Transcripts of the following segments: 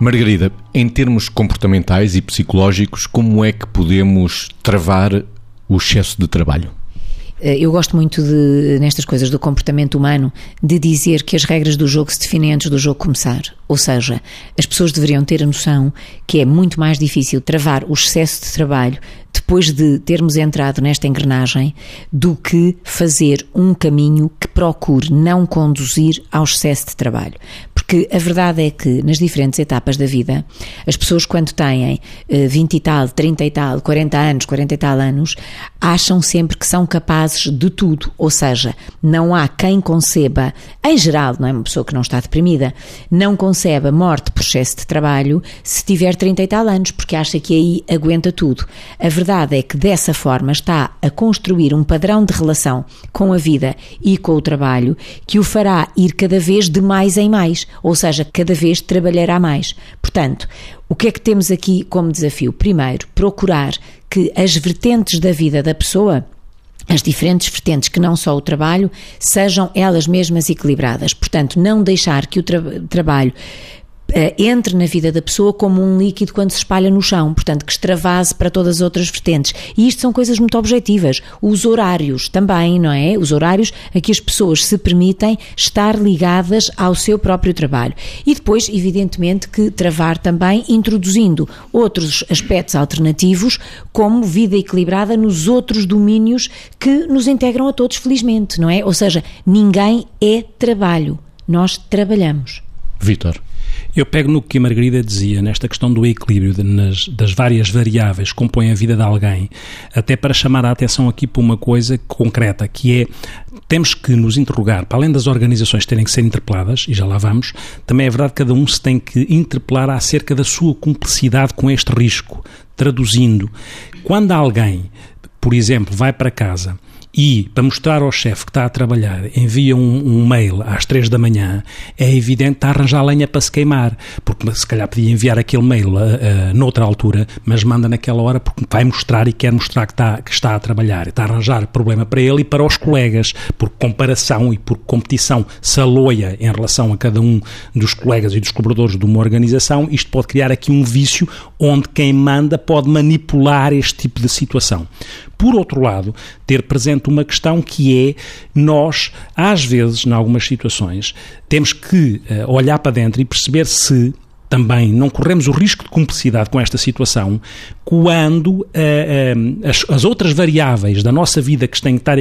Margarida, em termos comportamentais e psicológicos, como é que podemos travar o excesso de trabalho? Eh, eu gosto muito de, nestas coisas do comportamento humano, de dizer que as regras do jogo se definem antes do jogo começar. Ou seja, as pessoas deveriam ter a noção que é muito mais difícil travar o excesso de trabalho depois de termos entrado nesta engrenagem do que fazer um caminho que procure não conduzir ao excesso de trabalho. Porque a verdade é que nas diferentes etapas da vida, as pessoas quando têm 20 eh, e tal, 30 e tal, 40 anos, 40 e tal anos, acham sempre que são capazes de tudo. Ou seja, não há quem conceba, em geral, não é uma pessoa que não está deprimida, não conceba morte por excesso de trabalho se tiver 30 e tal anos, porque acha que aí aguenta tudo. A verdade é que dessa forma está a construir um padrão de relação com a vida e com o trabalho que o fará ir cada vez de mais em mais ou seja, cada vez trabalhará mais. Portanto, o que é que temos aqui como desafio? Primeiro, procurar que as vertentes da vida da pessoa as diferentes vertentes que não só o trabalho sejam elas mesmas equilibradas. Portanto, não deixar que o tra trabalho entre na vida da pessoa como um líquido quando se espalha no chão, portanto, que extravase para todas as outras vertentes. E isto são coisas muito objetivas. Os horários também, não é? Os horários a que as pessoas se permitem estar ligadas ao seu próprio trabalho. E depois, evidentemente, que travar também introduzindo outros aspectos alternativos, como vida equilibrada nos outros domínios que nos integram a todos, felizmente, não é? Ou seja, ninguém é trabalho. Nós trabalhamos. Vitor. Eu pego no que a Margarida dizia, nesta questão do equilíbrio de, nas, das várias variáveis que compõem a vida de alguém, até para chamar a atenção aqui para uma coisa concreta, que é temos que nos interrogar, para além das organizações terem que ser interpeladas, e já lá vamos, também é verdade que cada um se tem que interpelar acerca da sua cumplicidade com este risco. Traduzindo, quando alguém, por exemplo, vai para casa e, para mostrar ao chefe que está a trabalhar, envia um, um, mail às três da manhã, é evidente que está a arranjar lenha para se queimar, porque se calhar podia enviar aquele mail uh, uh, noutra altura, mas manda naquela hora porque vai mostrar e quer mostrar que está, que está a trabalhar, está a arranjar problema para ele e para os colegas, por comparação e por competição saloia em relação a cada um dos colegas e dos colaboradores de uma organização, isto pode criar aqui um vício onde quem manda pode manipular este tipo de situação. Por outro lado, ter presente uma questão que é nós, às vezes, em algumas situações, temos que uh, olhar para dentro e perceber se também não corremos o risco de cumplicidade com esta situação quando uh, uh, as, as, outras variáveis da nossa vida que têm que estar,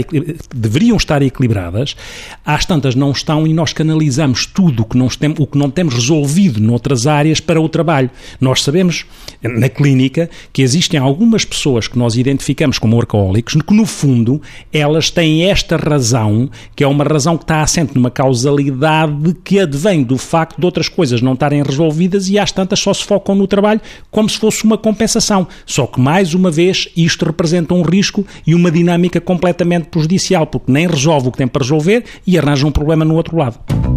deveriam estar equilibradas, às tantas não estão e nós canalizamos tudo o que, não tem, o que não temos resolvido noutras áreas para o trabalho. Nós sabemos, na clínica, que existem algumas pessoas que nós identificamos como workaholics, que no fundo elas têm esta razão, que é uma razão que está assente numa causalidade que advém do facto de outras coisas não estarem resolvidas e às tantas só se focam no trabalho como se fosse uma compensação. Só que, mais uma vez, isto representa um risco e uma dinâmica completamente prejudicial, porque nem resolve o que tem para resolver e arranja um problema no outro lado.